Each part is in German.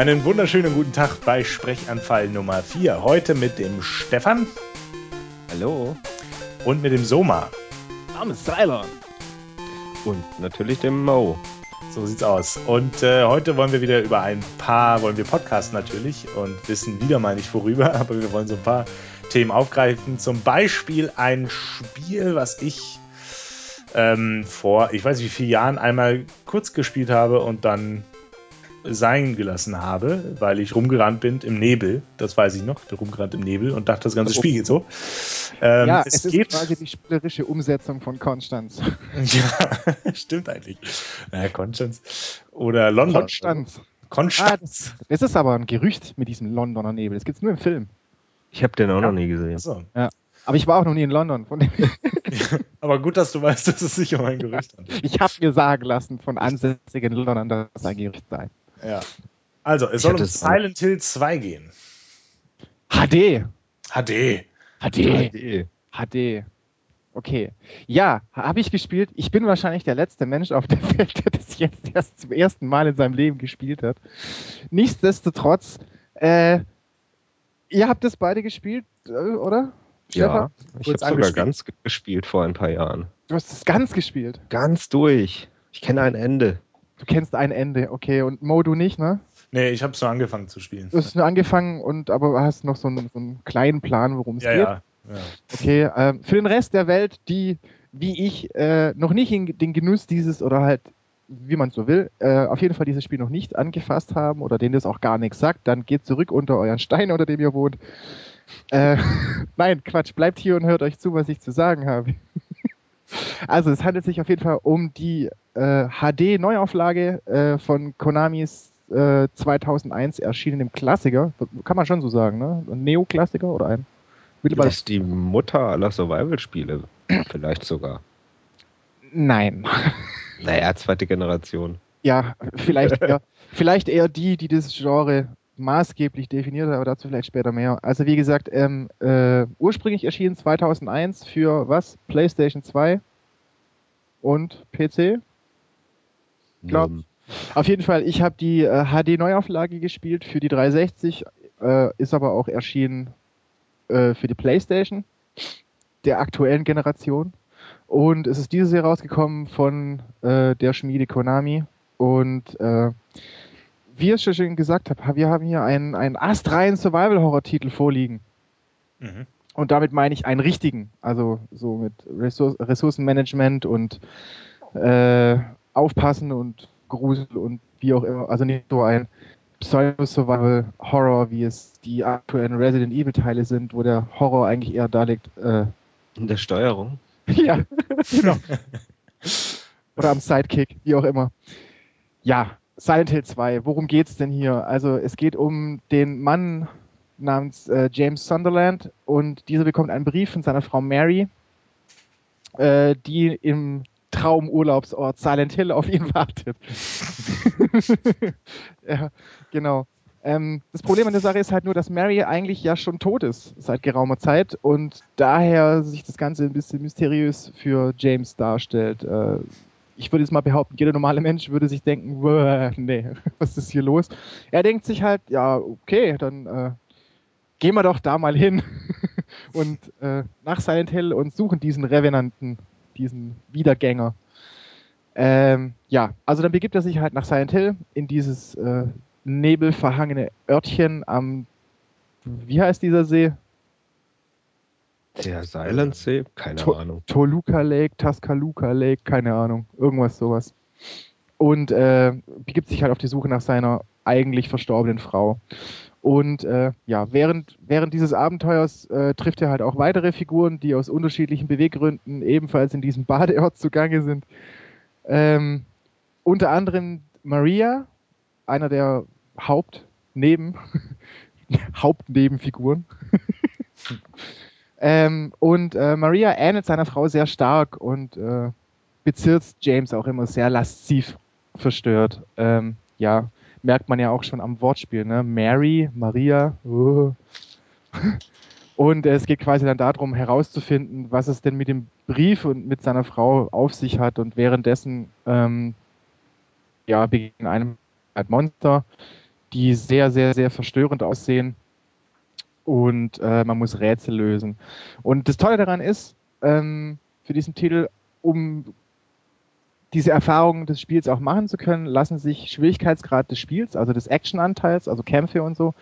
Einen wunderschönen guten Tag bei Sprechanfall Nummer 4. Heute mit dem Stefan. Hallo. Und mit dem Soma. Name ist Cylon. Und natürlich dem Mo. So sieht's aus. Und äh, heute wollen wir wieder über ein paar, wollen wir podcasten natürlich und wissen wieder mal nicht worüber, aber wir wollen so ein paar Themen aufgreifen. Zum Beispiel ein Spiel, was ich ähm, vor, ich weiß nicht wie vielen Jahren einmal kurz gespielt habe und dann sein gelassen habe, weil ich rumgerannt bin im Nebel. Das weiß ich noch, rumgerannt im Nebel und dachte, das ganze Spiel geht so. Ähm, ja, es, es geht ist quasi die spielerische Umsetzung von Konstanz. ja, stimmt eigentlich. Naja, Konstanz oder London. Konstanz. Konstanz. Ah, das, ist aber ein Gerücht mit diesem Londoner Nebel. Das gibt es nur im Film. Ich habe den auch ja. noch nie gesehen. So. Ja. Aber ich war auch noch nie in London. aber gut, dass du weißt, dass es sich um ein Gerücht handelt. Ich habe mir sagen lassen von ansässigen Londonern, dass es ein Gerücht sei. Ja. Also, es soll um Silent Hill 2 gehen. HD. HD. HD. HD. HD. Okay. Ja, habe ich gespielt. Ich bin wahrscheinlich der letzte Mensch auf der Welt, der das jetzt erst zum ersten Mal in seinem Leben gespielt hat. Nichtsdestotrotz, äh, ihr habt das beide gespielt, äh, oder? Ja, ich habe sogar ganz gespielt vor ein paar Jahren. Du hast es ganz gespielt? Ganz durch. Ich kenne ein Ende. Du kennst ein Ende, okay. Und Mo, du nicht, ne? Nee, ich habe nur angefangen zu spielen. Du hast nur angefangen und aber hast noch so einen, so einen kleinen Plan, worum es ja, geht. Ja, ja. Okay, ähm, für den Rest der Welt, die wie ich äh, noch nicht in den Genuss dieses oder halt wie man so will, äh, auf jeden Fall dieses Spiel noch nicht angefasst haben oder denen das auch gar nichts sagt, dann geht zurück unter euren Stein, unter dem ihr wohnt. Äh, nein, Quatsch, bleibt hier und hört euch zu, was ich zu sagen habe. Also es handelt sich auf jeden Fall um die äh, HD-Neuauflage äh, von Konamis äh, 2001 erschienenen Klassiker. Kann man schon so sagen, ne? Ein Neo-Klassiker oder ein? Das ist die Mutter aller Survival-Spiele. Vielleicht sogar. Nein. Naja, zweite Generation. Ja, vielleicht eher, vielleicht eher die, die das Genre maßgeblich definiert hat, aber dazu vielleicht später mehr. Also wie gesagt, ähm, äh, ursprünglich erschienen 2001 für was? PlayStation 2 und PC? Glaub. Um. Auf jeden Fall, ich habe die äh, HD-Neuauflage gespielt für die 360, äh, ist aber auch erschienen äh, für die PlayStation der aktuellen Generation. Und es ist dieses Jahr rausgekommen von äh, der Schmiede Konami. Und äh, wie ich schon gesagt habe, wir haben hier einen, einen astreinen Survival-Horror-Titel vorliegen. Mhm. Und damit meine ich einen richtigen. Also so mit Ressourcenmanagement und äh, Aufpassen und Grusel und wie auch immer. Also nicht so ein Pseudo-Survival-Horror, wie es die aktuellen Resident Evil-Teile sind, wo der Horror eigentlich eher da liegt. Äh, In der Steuerung? ja, genau. Oder am Sidekick, wie auch immer. Ja, Silent Hill 2, worum geht's denn hier? Also es geht um den Mann namens äh, James Sunderland und dieser bekommt einen Brief von seiner Frau Mary, äh, die im Traumurlaubsort Silent Hill auf ihn wartet. ja, genau. Ähm, das Problem an der Sache ist halt nur, dass Mary eigentlich ja schon tot ist seit geraumer Zeit und daher sich das Ganze ein bisschen mysteriös für James darstellt. Äh, ich würde jetzt mal behaupten, jeder normale Mensch würde sich denken, nee, was ist hier los? Er denkt sich halt, ja, okay, dann äh, gehen wir doch da mal hin und äh, nach Silent Hill und suchen diesen Revenanten, diesen Wiedergänger. Ähm, ja, also dann begibt er sich halt nach Silent Hill in dieses äh, nebelverhangene Örtchen am, wie heißt dieser See? Der Silent See? Keine to Ahnung. Toluca Lake, Tuscaloosa Lake, keine Ahnung. Irgendwas sowas. Und äh, begibt sich halt auf die Suche nach seiner eigentlich verstorbenen Frau. Und äh, ja, während, während dieses Abenteuers äh, trifft er halt auch weitere Figuren, die aus unterschiedlichen Beweggründen ebenfalls in diesem Badeort zugange sind. Ähm, unter anderem Maria, einer der Hauptneben, Hauptnebenfiguren. ähm, und äh, Maria ähnelt seiner Frau sehr stark und äh, bezirzt James auch immer sehr lasziv verstört. Ähm, ja, merkt man ja auch schon am Wortspiel, ne? Mary, Maria. Uh. Und es geht quasi dann darum, herauszufinden, was es denn mit dem Brief und mit seiner Frau auf sich hat. Und währenddessen, ähm, ja, begegnen einem Monster, die sehr, sehr, sehr verstörend aussehen. Und äh, man muss Rätsel lösen. Und das Tolle daran ist, ähm, für diesen Titel, um diese Erfahrung des Spiels auch machen zu können, lassen sich Schwierigkeitsgrad des Spiels, also des Action-Anteils, also Kämpfe und so,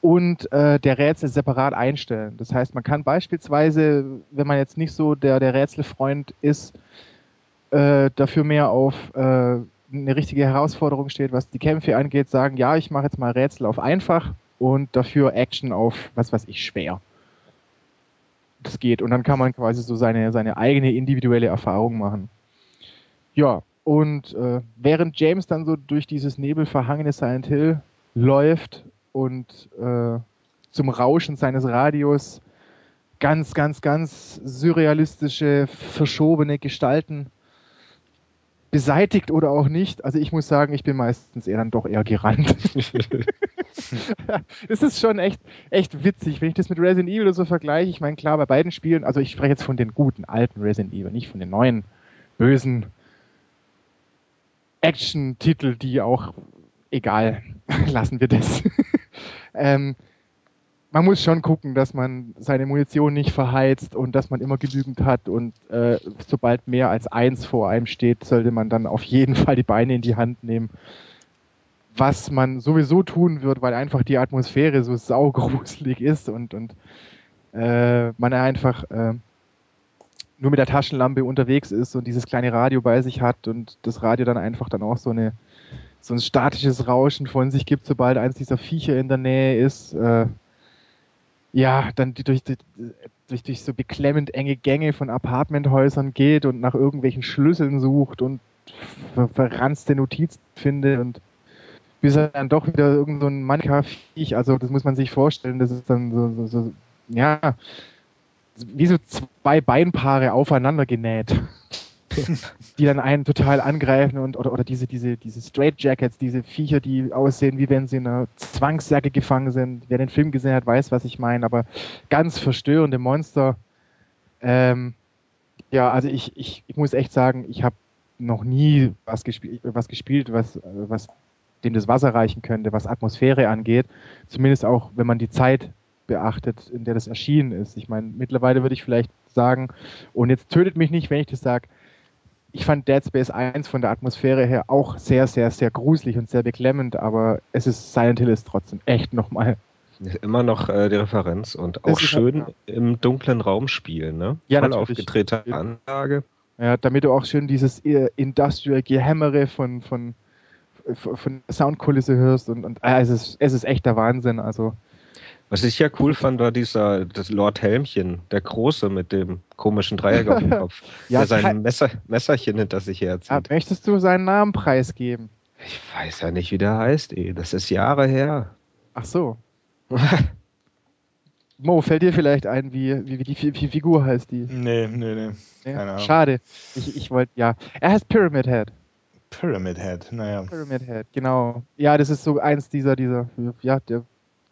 und äh, der Rätsel separat einstellen. Das heißt, man kann beispielsweise, wenn man jetzt nicht so der, der Rätselfreund ist, äh, dafür mehr auf äh, eine richtige Herausforderung steht, was die Kämpfe angeht, sagen, ja, ich mache jetzt mal Rätsel auf einfach und dafür Action auf, was weiß ich, schwer. Das geht. Und dann kann man quasi so seine, seine eigene individuelle Erfahrung machen. Ja, und äh, während James dann so durch dieses nebelverhangene Silent Hill läuft und äh, zum Rauschen seines Radios ganz, ganz, ganz surrealistische, verschobene Gestalten beseitigt oder auch nicht. Also ich muss sagen, ich bin meistens eher dann doch eher gerannt. Es ist schon echt, echt witzig, wenn ich das mit Resident Evil oder so vergleiche. Ich meine, klar, bei beiden Spielen, also ich spreche jetzt von den guten alten Resident Evil, nicht von den neuen bösen Action-Titel, die auch egal, lassen wir das. ähm, man muss schon gucken, dass man seine Munition nicht verheizt und dass man immer genügend hat und äh, sobald mehr als eins vor einem steht, sollte man dann auf jeden Fall die Beine in die Hand nehmen. Was man sowieso tun wird, weil einfach die Atmosphäre so saugruselig ist und, und äh, man einfach äh, nur mit der Taschenlampe unterwegs ist und dieses kleine Radio bei sich hat und das Radio dann einfach dann auch so eine so ein statisches Rauschen von sich gibt, sobald eins dieser Viecher in der Nähe ist. Äh, ja, dann durch, durch, durch so beklemmend enge Gänge von Apartmenthäusern geht und nach irgendwelchen Schlüsseln sucht und ver verranzte Notizen findet und bis er dann doch wieder irgend so ein Manka-Viech, also das muss man sich vorstellen, das ist dann so, so, so ja, wie so zwei Beinpaare aufeinander genäht. die dann einen total angreifen und oder, oder diese, diese, diese Straight Jackets, diese Viecher, die aussehen, wie wenn sie in einer Zwangsjacke gefangen sind. Wer den Film gesehen hat, weiß, was ich meine, aber ganz verstörende Monster. Ähm, ja, also ich, ich, ich muss echt sagen, ich habe noch nie was, gespiel was gespielt, was, was dem das Wasser reichen könnte, was Atmosphäre angeht. Zumindest auch, wenn man die Zeit beachtet, in der das erschienen ist. Ich meine, mittlerweile würde ich vielleicht sagen, und jetzt tötet mich nicht, wenn ich das sage, ich fand Dead Space 1 von der Atmosphäre her auch sehr, sehr, sehr gruselig und sehr beklemmend, aber es ist Silent Hill ist trotzdem echt nochmal. Immer noch äh, die Referenz und auch schön halt, ja. im dunklen Raum spielen, ne? Ja, Voll aufgedrehte Anlage. Ja, damit du auch schön dieses äh, Industrial Gehämmere von, von, von Soundkulisse hörst und, und äh, es, ist, es ist echt der Wahnsinn. Also was ich ja cool fand, war dieser das Lord Helmchen, der Große mit dem komischen Dreieck auf dem Kopf, ja, der sein Messer, Messerchen hinter sich herzieht. Ja, möchtest du seinen Namen preisgeben? Ich weiß ja nicht, wie der heißt, ey. Das ist Jahre her. Ach so. Mo, fällt dir vielleicht ein, wie, wie, wie die wie Figur heißt die? Nee, nee, nee. Ja? Schade. Ich, ich wollte, ja. Er heißt Pyramid Head. Pyramid Head, naja. Pyramid Head, genau. Ja, das ist so eins dieser, dieser, ja, der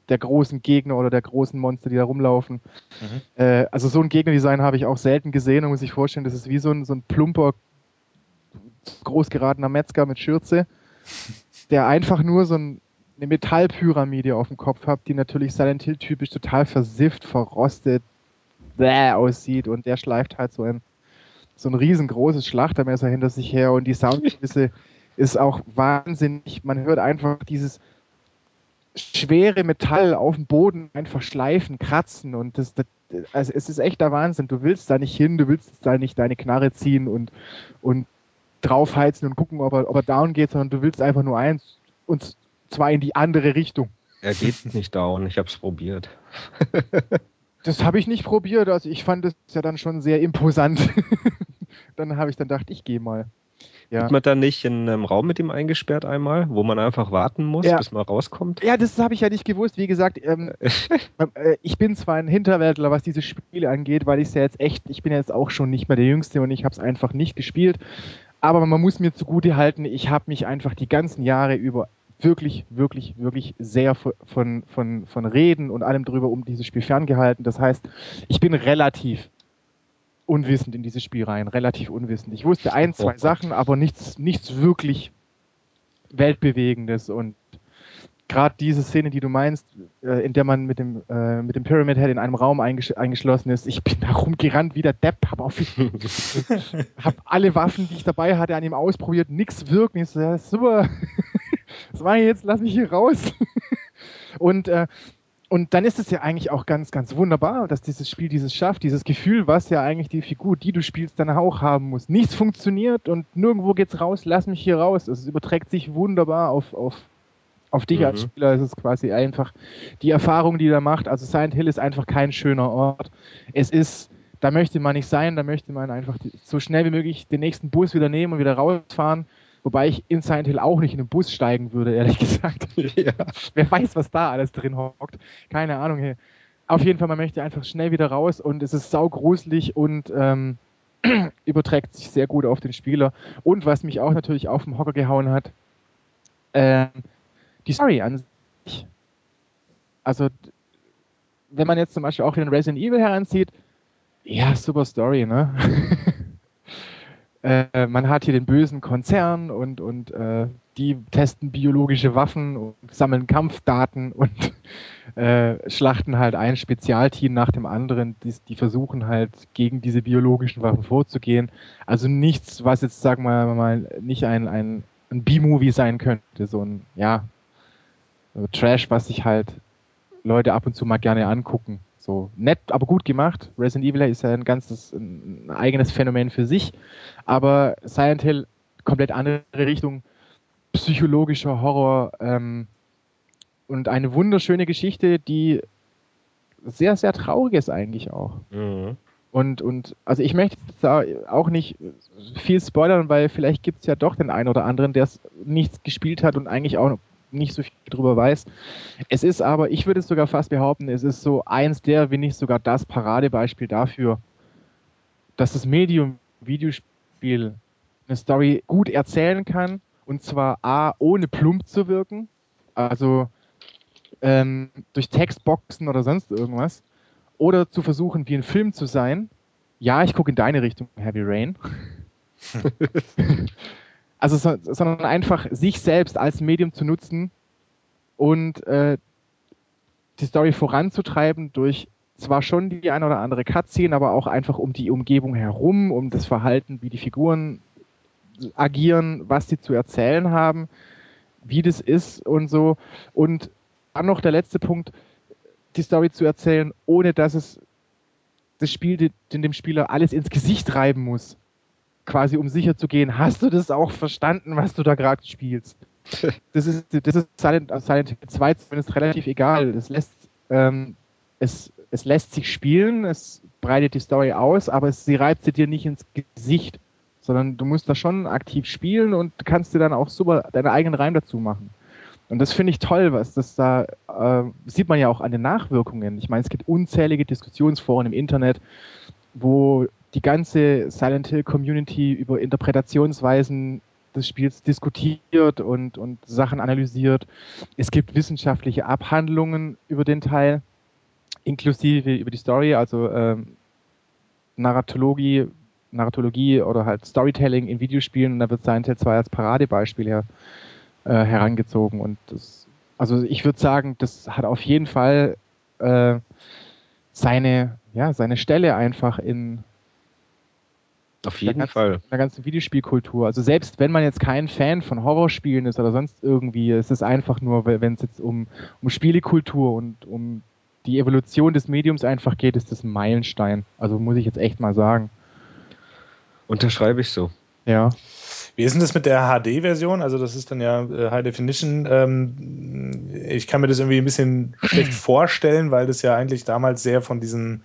der großen Gegner oder der großen Monster, die da rumlaufen. Mhm. Äh, also so ein Gegnerdesign habe ich auch selten gesehen und muss sich vorstellen, das ist wie so ein, so ein plumper, großgeratener Metzger mit Schürze, der einfach nur so ein, eine Metallpyramide auf dem Kopf hat, die natürlich Silent Hill typisch total versifft, verrostet, bäh aussieht und der schleift halt so ein so ein riesengroßes Schlachtermesser hinter sich her und die Soundkulisse ist auch wahnsinnig. Man hört einfach dieses schwere Metall auf dem Boden einfach schleifen, kratzen und das, das, also es ist echt der Wahnsinn. Du willst da nicht hin, du willst da nicht deine Knarre ziehen und, und draufheizen und gucken, ob er, ob er down geht, sondern du willst einfach nur eins und zwar in die andere Richtung. Er geht nicht down, ich habe es probiert. das habe ich nicht probiert, also ich fand es ja dann schon sehr imposant. dann habe ich dann gedacht, ich gehe mal. Ja. Wird man da nicht in einem Raum mit ihm eingesperrt einmal, wo man einfach warten muss, ja. bis man rauskommt? Ja, das habe ich ja nicht gewusst. Wie gesagt, ähm, äh, ich bin zwar ein Hinterwäldler, was diese Spiele angeht, weil ich es ja jetzt echt, ich bin jetzt auch schon nicht mehr der Jüngste und ich habe es einfach nicht gespielt. Aber man muss mir zugute halten, ich habe mich einfach die ganzen Jahre über wirklich, wirklich, wirklich sehr von, von, von Reden und allem drüber um dieses Spiel ferngehalten. Das heißt, ich bin relativ unwissend in dieses Spiel rein, relativ unwissend. Ich wusste ein, zwei oh Sachen, aber nichts, nichts wirklich Weltbewegendes und gerade diese Szene, die du meinst, äh, in der man mit dem, äh, mit dem Pyramid Head in einem Raum eingesch eingeschlossen ist, ich bin da rumgerannt wie der Depp, hab, auf, hab alle Waffen, die ich dabei hatte, an ihm ausprobiert, nix wirken. Ich so, ja, super, was mache ich jetzt? Lass mich hier raus. Und äh, und dann ist es ja eigentlich auch ganz, ganz wunderbar, dass dieses Spiel dieses schafft, dieses Gefühl, was ja eigentlich die Figur, die du spielst, dann auch haben muss. Nichts funktioniert und nirgendwo geht's raus, lass mich hier raus. Es überträgt sich wunderbar auf, auf, auf dich mhm. als Spieler. Es ist quasi einfach die Erfahrung, die er macht. Also Silent Hill ist einfach kein schöner Ort. Es ist, da möchte man nicht sein, da möchte man einfach so schnell wie möglich den nächsten Bus wieder nehmen und wieder rausfahren. Wobei ich in Silent Hill auch nicht in den Bus steigen würde, ehrlich gesagt. Ja. Wer weiß, was da alles drin hockt. Keine Ahnung. Hey. Auf jeden Fall, man möchte einfach schnell wieder raus und es ist saugruselig und ähm, überträgt sich sehr gut auf den Spieler. Und was mich auch natürlich auf den Hocker gehauen hat, äh, die Story an sich. Also, wenn man jetzt zum Beispiel auch den Resident Evil heranzieht, ja, super Story, ne? Äh, man hat hier den bösen Konzern und, und äh, die testen biologische Waffen und sammeln Kampfdaten und äh, schlachten halt ein Spezialteam nach dem anderen, die, die, versuchen halt gegen diese biologischen Waffen vorzugehen. Also nichts, was jetzt, sagen wir mal, nicht ein, ein, ein B-Movie sein könnte, so ein, ja, Trash, was sich halt Leute ab und zu mal gerne angucken. So nett, aber gut gemacht. Resident Evil ist ja ein ganzes ein eigenes Phänomen für sich, aber Silent Hill komplett andere Richtung, psychologischer Horror ähm, und eine wunderschöne Geschichte, die sehr, sehr traurig ist eigentlich auch. Mhm. Und, und also ich möchte da auch nicht viel spoilern, weil vielleicht gibt es ja doch den einen oder anderen, der es nichts gespielt hat und eigentlich auch nicht so viel drüber weiß. Es ist aber, ich würde es sogar fast behaupten, es ist so eins der, wenn nicht sogar das Paradebeispiel dafür, dass das Medium Videospiel eine Story gut erzählen kann und zwar A, ohne plump zu wirken, also ähm, durch Textboxen oder sonst irgendwas, oder zu versuchen, wie ein Film zu sein. Ja, ich gucke in deine Richtung, Heavy Rain. Also, so, sondern einfach sich selbst als Medium zu nutzen und äh, die Story voranzutreiben durch zwar schon die eine oder andere Cutscene, aber auch einfach um die Umgebung herum, um das Verhalten, wie die Figuren agieren, was sie zu erzählen haben, wie das ist und so. Und dann noch der letzte Punkt, die Story zu erzählen, ohne dass es das Spiel den dem Spieler alles ins Gesicht reiben muss quasi um sicher zu gehen, hast du das auch verstanden, was du da gerade spielst? Das ist, das ist Silent, Silent Hill 2 zumindest relativ egal. Das lässt, ähm, es, es lässt sich spielen, es breitet die Story aus, aber es, sie reibt sie dir nicht ins Gesicht, sondern du musst da schon aktiv spielen und kannst dir dann auch super deine eigenen Reim dazu machen. Und das finde ich toll, was das da äh, sieht man ja auch an den Nachwirkungen. Ich meine, es gibt unzählige Diskussionsforen im Internet, wo die ganze Silent Hill Community über Interpretationsweisen des Spiels diskutiert und, und Sachen analysiert. Es gibt wissenschaftliche Abhandlungen über den Teil, inklusive über die Story, also ähm, Narratologie, Narratologie oder halt Storytelling in Videospielen und da wird Silent Hill 2 als Paradebeispiel her, äh, herangezogen und das, also ich würde sagen, das hat auf jeden Fall äh, seine, ja, seine Stelle einfach in, auf jeden ganzen, Fall. In der ganzen Videospielkultur. Also selbst wenn man jetzt kein Fan von Horrorspielen ist oder sonst irgendwie, es ist einfach nur, wenn es jetzt um, um Spielekultur und um die Evolution des Mediums einfach geht, ist das ein Meilenstein. Also muss ich jetzt echt mal sagen. Unterschreibe ich so. Ja. Wie ist denn das mit der HD-Version? Also das ist dann ja äh, High Definition. Ähm, ich kann mir das irgendwie ein bisschen schlecht vorstellen, weil das ja eigentlich damals sehr von diesen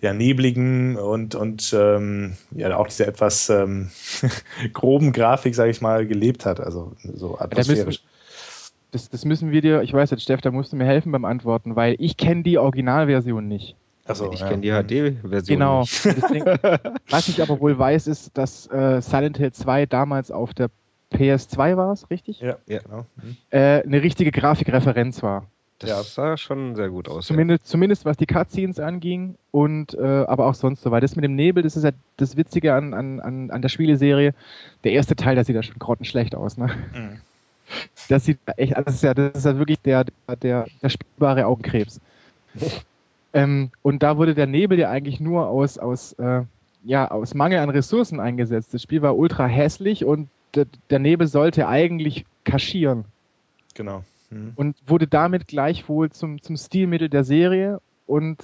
ja, nebligen und, und ähm, ja auch diese etwas ähm, groben Grafik, sage ich mal, gelebt hat. Also so atmosphärisch. Das, das müssen wir dir, ich weiß jetzt, Steff, da musst du mir helfen beim Antworten, weil ich kenne die Originalversion nicht. Achso, ich ja. kenne die HD-Version. Genau. Deswegen, was ich aber wohl weiß, ist, dass äh, Silent Hill 2 damals auf der PS2 war es, richtig? Ja, ja genau. Mhm. Äh, eine richtige Grafikreferenz war. Das ja. sah schon sehr gut aus. Zumindest, ja. zumindest was die Cutscenes anging und äh, aber auch sonst so. Weil das mit dem Nebel, das ist ja das Witzige an, an, an der Spieleserie. Der erste Teil, der sieht ja schon grottenschlecht aus, ne? Mhm. Das sieht echt, das ist ja, das ist ja wirklich der, der, der spielbare Augenkrebs. ähm, und da wurde der Nebel ja eigentlich nur aus, aus, äh, ja, aus Mangel an Ressourcen eingesetzt. Das Spiel war ultra hässlich und der, der Nebel sollte eigentlich kaschieren. Genau. Mhm. Und wurde damit gleichwohl zum, zum Stilmittel der Serie und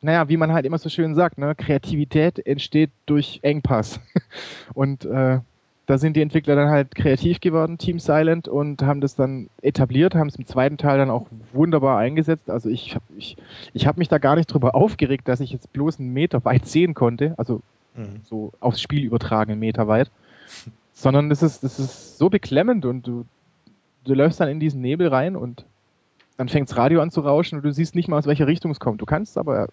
naja, wie man halt immer so schön sagt, ne, Kreativität entsteht durch Engpass. Und äh, da sind die Entwickler dann halt kreativ geworden, Team Silent, und haben das dann etabliert, haben es im zweiten Teil dann auch wunderbar eingesetzt. Also ich habe ich, ich hab mich da gar nicht drüber aufgeregt, dass ich jetzt bloß einen Meter weit sehen konnte, also mhm. so aufs Spiel übertragen, einen Meter weit. Sondern das ist, das ist so beklemmend und du, du läufst dann in diesen Nebel rein und dann fängt das Radio an zu rauschen und du siehst nicht mal, aus welcher Richtung es kommt. Du kannst aber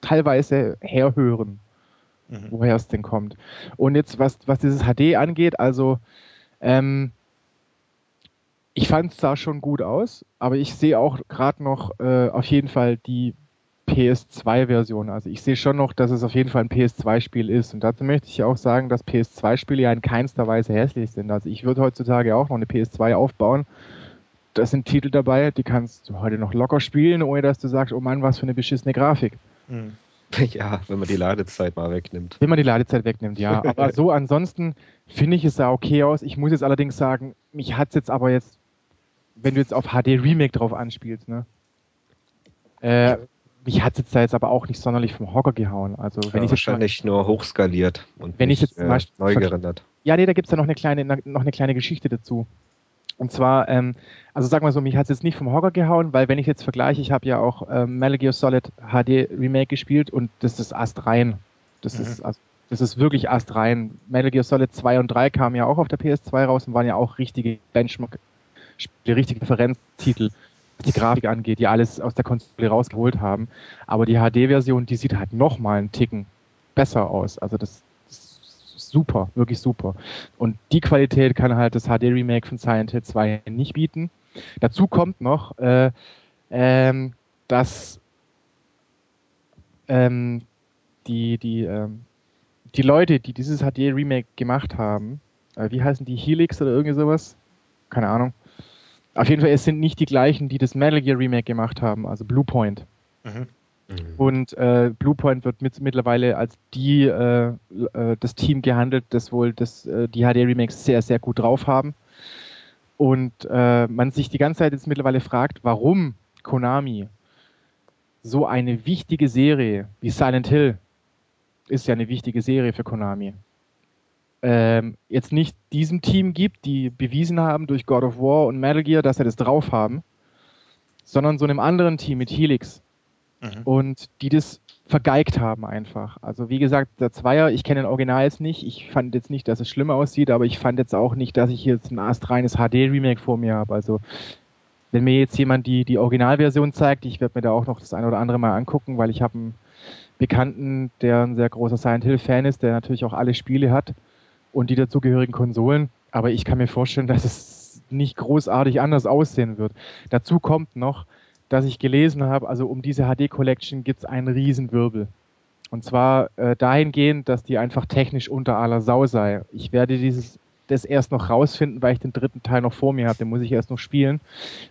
teilweise herhören, mhm. woher es denn kommt. Und jetzt, was, was dieses HD angeht, also ähm, ich fand es sah schon gut aus, aber ich sehe auch gerade noch äh, auf jeden Fall die PS2-Version. Also ich sehe schon noch, dass es auf jeden Fall ein PS2-Spiel ist. Und dazu möchte ich auch sagen, dass PS2-Spiele ja in keinster Weise hässlich sind. Also ich würde heutzutage auch noch eine PS2 aufbauen. Das sind Titel dabei, die kannst du heute noch locker spielen, ohne dass du sagst, oh Mann, was für eine beschissene Grafik. Hm. Ja, wenn man die Ladezeit mal wegnimmt. Wenn man die Ladezeit wegnimmt, ja. Aber so ansonsten finde ich es sah okay aus. Ich muss jetzt allerdings sagen, mich hat es jetzt aber jetzt, wenn du jetzt auf HD Remake drauf anspielst, ne? Äh, mich hat es jetzt da jetzt aber auch nicht sonderlich vom Hocker gehauen. Also wenn ja, ich wahrscheinlich mal, nur hochskaliert und wenn nicht, ich jetzt äh, neu gerendert. Ja, nee, da gibt es ja noch eine kleine, noch eine kleine Geschichte dazu. Und zwar, ähm, also sagen wir so, mich hat es jetzt nicht vom Hocker gehauen, weil wenn ich jetzt vergleiche, ich habe ja auch ähm, Metal Gear Solid HD Remake gespielt und das ist astrein. Das mhm. ist also, das ist wirklich astrein. Metal Gear Solid 2 und 3 kamen ja auch auf der PS2 raus und waren ja auch richtige Benchmark, die richtige Referenztitel, die Grafik angeht, die alles aus der Konsole rausgeholt haben. Aber die HD-Version, die sieht halt nochmal einen Ticken besser aus. Also das, super, wirklich super. Und die Qualität kann halt das HD-Remake von Silent Hill 2 nicht bieten. Dazu kommt noch, äh, ähm, dass ähm, die, die, ähm, die Leute, die dieses HD-Remake gemacht haben, äh, wie heißen die, Helix oder irgendwie sowas? Keine Ahnung. Auf jeden Fall, es sind nicht die gleichen, die das Metal Gear Remake gemacht haben, also Bluepoint. Mhm. Mhm. Und äh, Bluepoint wird mit, mittlerweile als die, äh, äh, das Team gehandelt, das wohl das, äh, die HD-Remakes sehr, sehr gut drauf haben. Und äh, man sich die ganze Zeit jetzt mittlerweile fragt, warum Konami so eine wichtige Serie wie Silent Hill ist ja eine wichtige Serie für Konami. Ähm, jetzt nicht diesem Team gibt, die bewiesen haben durch God of War und Metal Gear, dass sie das drauf haben, sondern so einem anderen Team mit Helix, Mhm. Und die das vergeigt haben einfach. Also wie gesagt, der Zweier, ich kenne den Original jetzt nicht. Ich fand jetzt nicht, dass es schlimmer aussieht, aber ich fand jetzt auch nicht, dass ich jetzt ein astreines HD-Remake vor mir habe. Also wenn mir jetzt jemand die, die Originalversion zeigt, ich werde mir da auch noch das eine oder andere mal angucken, weil ich habe einen Bekannten, der ein sehr großer Silent Hill-Fan ist, der natürlich auch alle Spiele hat und die dazugehörigen Konsolen. Aber ich kann mir vorstellen, dass es nicht großartig anders aussehen wird. Dazu kommt noch, dass ich gelesen habe, also um diese HD Collection gibt es einen Riesenwirbel. Und zwar äh, dahingehend, dass die einfach technisch unter aller Sau sei. Ich werde dieses das erst noch rausfinden, weil ich den dritten Teil noch vor mir habe. Den muss ich erst noch spielen.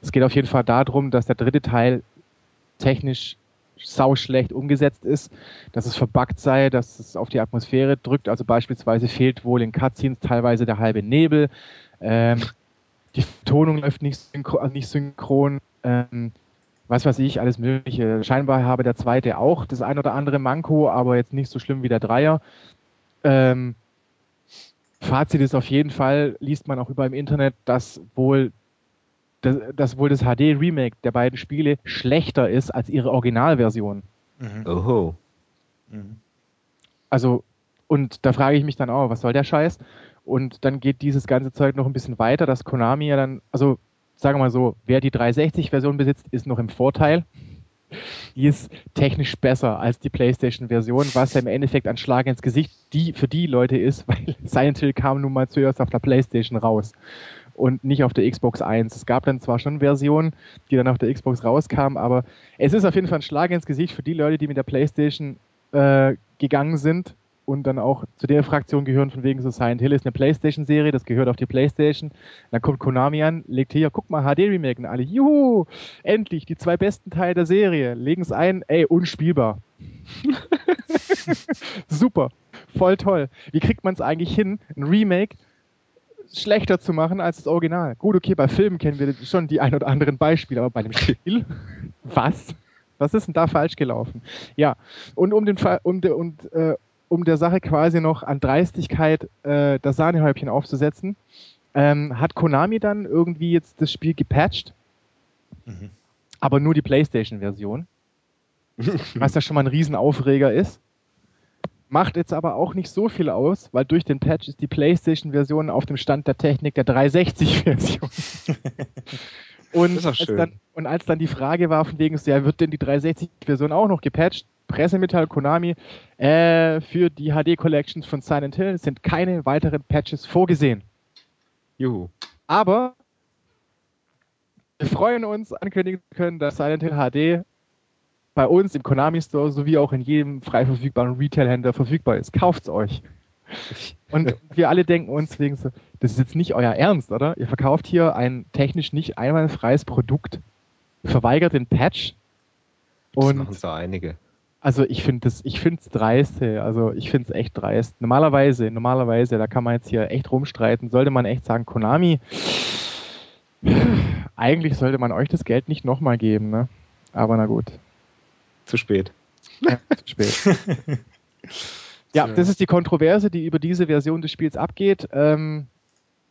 Es geht auf jeden Fall darum, dass der dritte Teil technisch sau schlecht umgesetzt ist, dass es verbuggt sei, dass es auf die Atmosphäre drückt. Also beispielsweise fehlt wohl in Cutscenes teilweise der halbe Nebel. Ähm, die Tonung läuft nicht, synchron. Nicht synchron ähm, was weiß ich, alles Mögliche. Scheinbar habe der zweite auch das ein oder andere Manko, aber jetzt nicht so schlimm wie der Dreier. Ähm, Fazit ist auf jeden Fall, liest man auch über im Internet, dass wohl das, dass wohl das HD-Remake der beiden Spiele schlechter ist als ihre Originalversion. Mhm. Oho. Mhm. Also, und da frage ich mich dann auch, was soll der Scheiß? Und dann geht dieses ganze Zeug noch ein bisschen weiter, dass Konami ja dann, also sagen wir mal so, wer die 360-Version besitzt, ist noch im Vorteil. Die ist technisch besser als die PlayStation-Version, was ja im Endeffekt ein Schlag ins Gesicht die, für die Leute ist, weil Silent Hill kam nun mal zuerst auf der PlayStation raus und nicht auf der Xbox 1. Es gab dann zwar schon Versionen, die dann auf der Xbox rauskamen, aber es ist auf jeden Fall ein Schlag ins Gesicht für die Leute, die mit der PlayStation äh, gegangen sind und dann auch zu der Fraktion gehören, von wegen so Silent Hill ist eine Playstation-Serie, das gehört auf die Playstation. Dann kommt Konami an, legt hier, guck mal, HD-Remake und alle, juhu, endlich, die zwei besten Teile der Serie, legen es ein, ey, unspielbar. Super, voll toll. Wie kriegt man es eigentlich hin, ein Remake schlechter zu machen als das Original? Gut, okay, bei Filmen kennen wir schon die ein oder anderen Beispiele, aber bei einem Spiel, was? Was ist denn da falsch gelaufen? Ja, und um den Fall, um, de, und, äh, um der Sache quasi noch an Dreistigkeit äh, das Sahnehäubchen aufzusetzen, ähm, hat Konami dann irgendwie jetzt das Spiel gepatcht, mhm. aber nur die PlayStation-Version, was ja schon mal ein Riesenaufreger ist. Macht jetzt aber auch nicht so viel aus, weil durch den Patch ist die PlayStation-Version auf dem Stand der Technik der 360-Version. und, als dann, und als dann die Frage war, von wegen, ja, wird denn die 360-Version auch noch gepatcht? Pressemitteilung Konami, äh, für die HD-Collections von Silent Hill sind keine weiteren Patches vorgesehen. Juhu. Aber wir freuen uns, ankündigen zu können, dass Silent Hill HD bei uns im Konami Store sowie auch in jedem frei verfügbaren Retail-Händler verfügbar ist. Kauft's euch. Und wir alle denken uns wegen so, das ist jetzt nicht euer Ernst, oder? Ihr verkauft hier ein technisch nicht einwandfreies Produkt, verweigert den Patch. Und das machen so einige. Also ich finde das, ich finde es dreist, also ich finde es echt dreist. Normalerweise, normalerweise, da kann man jetzt hier echt rumstreiten, sollte man echt sagen, Konami, eigentlich sollte man euch das Geld nicht nochmal geben, ne? Aber na gut. Zu spät. Ja, zu spät. ja, das ist die Kontroverse, die über diese Version des Spiels abgeht. Ähm,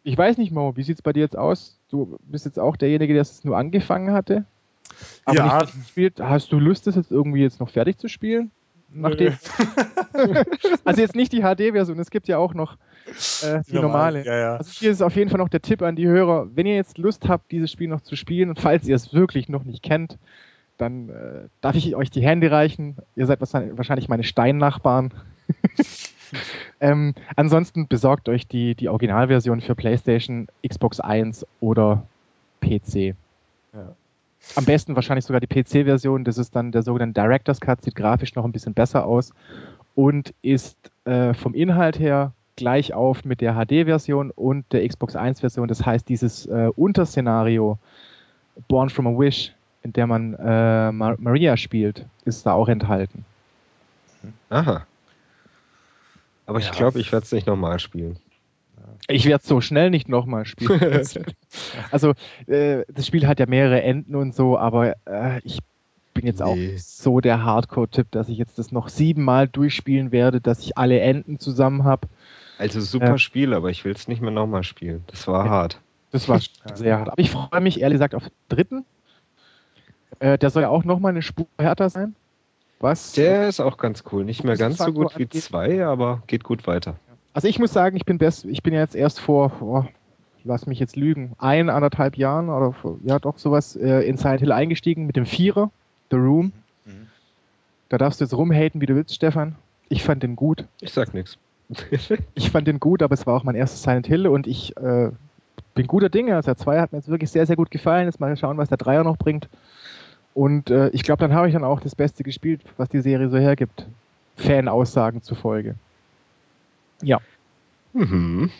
ich weiß nicht, Mo, wie sieht es bei dir jetzt aus? Du bist jetzt auch derjenige, der es nur angefangen hatte. Aber ja. nicht gespielt. Hast du Lust, das jetzt irgendwie jetzt noch fertig zu spielen? Nachdem also jetzt nicht die HD-Version, es gibt ja auch noch äh, die normale. Ja, ja. Also hier ist auf jeden Fall noch der Tipp an die Hörer, wenn ihr jetzt Lust habt, dieses Spiel noch zu spielen und falls ihr es wirklich noch nicht kennt, dann äh, darf ich euch die Hände reichen. Ihr seid wahrscheinlich meine Steinnachbarn. ähm, ansonsten besorgt euch die, die Originalversion für PlayStation, Xbox 1 oder PC. Ja. Am besten wahrscheinlich sogar die PC-Version. Das ist dann der sogenannte Director's Cut, sieht grafisch noch ein bisschen besser aus und ist äh, vom Inhalt her gleich auf mit der HD-Version und der Xbox 1-Version. Das heißt, dieses äh, Unterszenario Born from a Wish, in der man äh, Maria spielt, ist da auch enthalten. Aha. Aber ja. ich glaube, ich werde es nicht nochmal spielen. Ich werde es so schnell nicht nochmal spielen. also, äh, das Spiel hat ja mehrere Enden und so, aber äh, ich bin jetzt auch so der Hardcore-Tipp, dass ich jetzt das noch siebenmal durchspielen werde, dass ich alle Enden zusammen habe. Also super äh, Spiel, aber ich will es nicht mehr nochmal spielen. Das war ja, hart. Das war sehr hart. Aber ich freue mich ehrlich gesagt auf den dritten. Äh, der soll ja auch nochmal eine Spur härter sein. Was? Der ist auch ganz cool. Nicht mehr ganz so gut wie zwei, aber geht gut weiter. Also ich muss sagen, ich bin best, ich bin ja jetzt erst vor, oh, lass mich jetzt lügen, ein, anderthalb Jahren oder ja doch sowas äh, in Silent Hill eingestiegen mit dem Vierer, The Room. Mhm. Da darfst du jetzt rumhaten, wie du willst, Stefan. Ich fand den gut. Ich sag nichts. ich fand den gut, aber es war auch mein erstes Silent Hill und ich äh, bin guter Dinge. Also der 2 hat mir jetzt wirklich sehr, sehr gut gefallen. Jetzt mal schauen, was der Dreier noch bringt. Und äh, ich glaube, dann habe ich dann auch das Beste gespielt, was die Serie so hergibt. Fan-Aussagen zufolge. Ja. Mhm.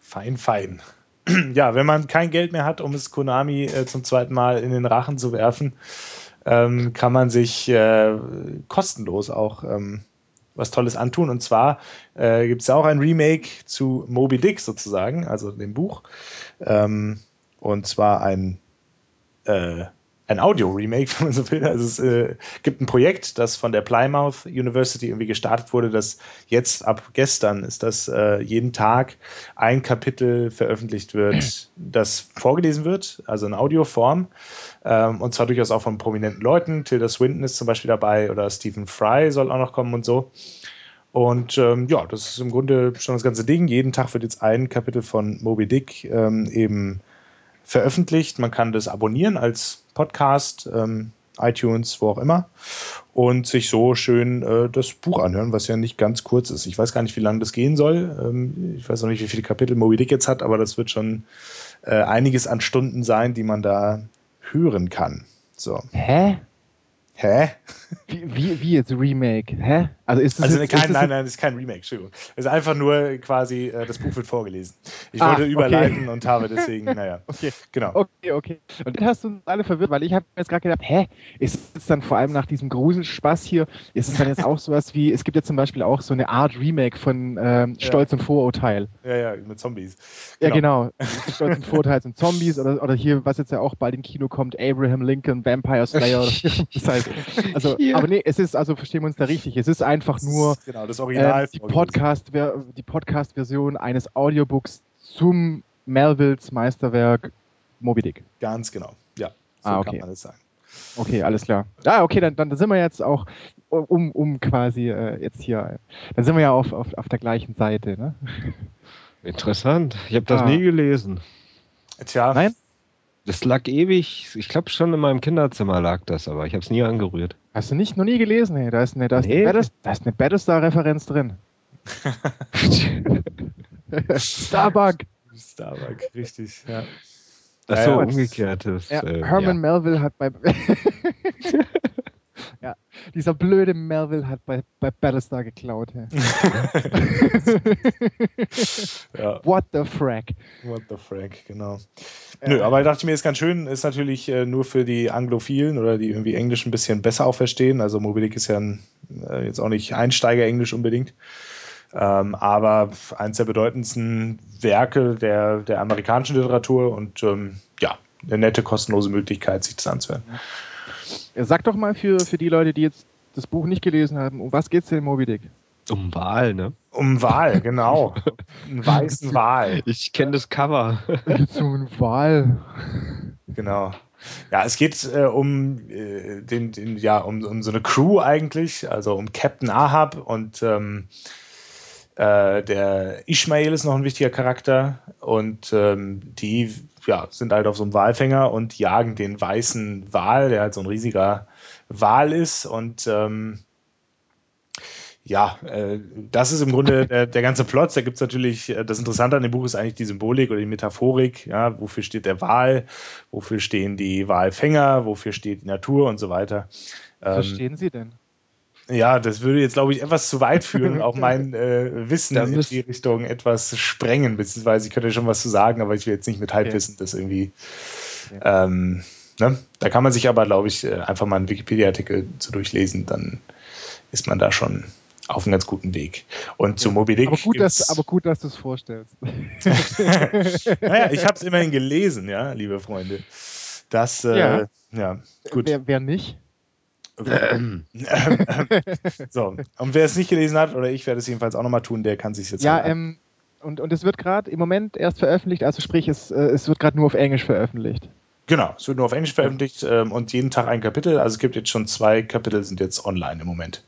Fein, fein. Ja, wenn man kein Geld mehr hat, um es Konami äh, zum zweiten Mal in den Rachen zu werfen, ähm, kann man sich äh, kostenlos auch ähm, was Tolles antun. Und zwar äh, gibt es auch ein Remake zu Moby Dick sozusagen, also dem Buch. Ähm, und zwar ein äh, ein Audio-Remake, wenn man so will. Also es äh, gibt ein Projekt, das von der Plymouth University irgendwie gestartet wurde, das jetzt ab gestern ist das äh, jeden Tag ein Kapitel veröffentlicht wird, das vorgelesen wird, also in Audioform. Ähm, und zwar durchaus auch von prominenten Leuten. Tilda Swinton ist zum Beispiel dabei oder Stephen Fry soll auch noch kommen und so. Und ähm, ja, das ist im Grunde schon das ganze Ding. Jeden Tag wird jetzt ein Kapitel von Moby Dick ähm, eben veröffentlicht. Man kann das abonnieren als Podcast, ähm, iTunes, wo auch immer, und sich so schön äh, das Buch anhören, was ja nicht ganz kurz ist. Ich weiß gar nicht, wie lange das gehen soll. Ähm, ich weiß noch nicht, wie viele Kapitel Moby Dick jetzt hat, aber das wird schon äh, einiges an Stunden sein, die man da hören kann. So. Hä? Hä? Wie, wie, wie jetzt Remake? Hä? Also ist es also kein, ist nein, nein, es ist kein Remake, Entschuldigung. Es ist einfach nur quasi, äh, das Buch wird vorgelesen. Ich ah, wollte überleiten okay. und habe deswegen, naja. Okay, genau. Okay, okay. Und dann hast du uns alle verwirrt, weil ich habe jetzt gerade gedacht, hä, ist es dann vor allem nach diesem Gruselspaß hier, ist es dann jetzt auch sowas wie, es gibt ja zum Beispiel auch so eine Art Remake von ähm, Stolz ja. und Vorurteil. Ja, ja, mit Zombies. Genau. Ja, genau. Stolz und Vorurteil sind Zombies oder, oder hier, was jetzt ja auch bald im Kino kommt, Abraham Lincoln, Vampire Slayer. das heißt, also, ja. aber nee, es ist, also verstehen wir uns da richtig, es ist einfach nur genau, das Original äh, die Podcast, die Podcast-Version eines Audiobooks zum Melvilles Meisterwerk Moby Dick. Ganz genau, ja. So ah, okay. kann man das sagen. Okay, alles klar. Ah, okay, dann, dann sind wir jetzt auch, um, um quasi äh, jetzt hier, dann sind wir ja auf, auf, auf der gleichen Seite, ne? Interessant. Ich habe das ah. nie gelesen. Tja. Nein? Das lag ewig, ich glaube schon in meinem Kinderzimmer lag das, aber ich habe es nie angerührt. Hast du nicht noch nie gelesen? Nee, da ist eine, da ist nee. eine, Battlestar-Referenz drin. Starbuck. Starbuck, richtig, ja. Ach so, ja, umgekehrtes. Ja, äh, Herman ja. Melville hat bei. ja, dieser blöde Melville hat bei, bei Battlestar geklaut. ja. What the frack? What the frack, genau. Nö, aber ich dachte mir, ist ganz schön, ist natürlich äh, nur für die Anglophilen oder die irgendwie Englisch ein bisschen besser auch verstehen. Also Mobilik ist ja ein, äh, jetzt auch nicht Einsteiger-Englisch unbedingt. Ähm, aber eines der bedeutendsten Werke der, der amerikanischen Literatur und ähm, ja, eine nette, kostenlose Möglichkeit, sich das anzuhören. Ja, sag doch mal für, für die Leute, die jetzt das Buch nicht gelesen haben, um was geht es denn in Moby Dick? Um Wahl, ne? Um Wahl, genau. Einen weißen Wahl. Ich kenne das Cover. Zum Wahl. Genau. Ja, es geht äh, um äh, den, den, ja, um, um so eine Crew eigentlich, also um Captain Ahab und ähm, äh, der Ishmael ist noch ein wichtiger Charakter und ähm, die ja, sind halt auf so einem Walfänger und jagen den weißen Wal, der halt so ein riesiger Wal ist und ähm, ja, äh, das ist im Grunde der, der ganze Plot. Da gibt es natürlich, äh, das Interessante an dem Buch ist eigentlich die Symbolik oder die Metaphorik. Ja, wofür steht der Wal? Wofür stehen die Walfänger? Wofür steht die Natur und so weiter? Was ähm, stehen sie denn? Ja, das würde jetzt, glaube ich, etwas zu weit führen, auch mein äh, Wissen in die Richtung etwas sprengen, beziehungsweise ich könnte schon was zu sagen, aber ich will jetzt nicht mit Halbwissen okay. das irgendwie. Okay. Ähm, ne? Da kann man sich aber, glaube ich, äh, einfach mal einen Wikipedia-Artikel zu durchlesen, dann ist man da schon auf einem ganz guten Weg. Und zu Moby Dick. Aber gut, dass, aber gut, dass du es vorstellst. naja, ich habe es immerhin gelesen, ja, liebe Freunde. Das, äh, ja. ja, gut. Wer, wer nicht? so, und wer es nicht gelesen hat, oder ich werde es jedenfalls auch nochmal tun, der kann sich jetzt. Ja, ähm, und, und es wird gerade im Moment erst veröffentlicht, also sprich, es, äh, es wird gerade nur auf Englisch veröffentlicht. Genau, es wird nur auf Englisch veröffentlicht ähm, und jeden Tag ein Kapitel. Also es gibt jetzt schon zwei Kapitel, sind jetzt online im Moment.